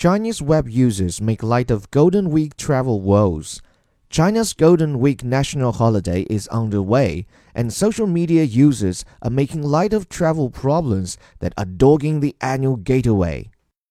Chinese web users make light of Golden Week travel woes. China's Golden Week national holiday is underway, and social media users are making light of travel problems that are dogging the annual gateway.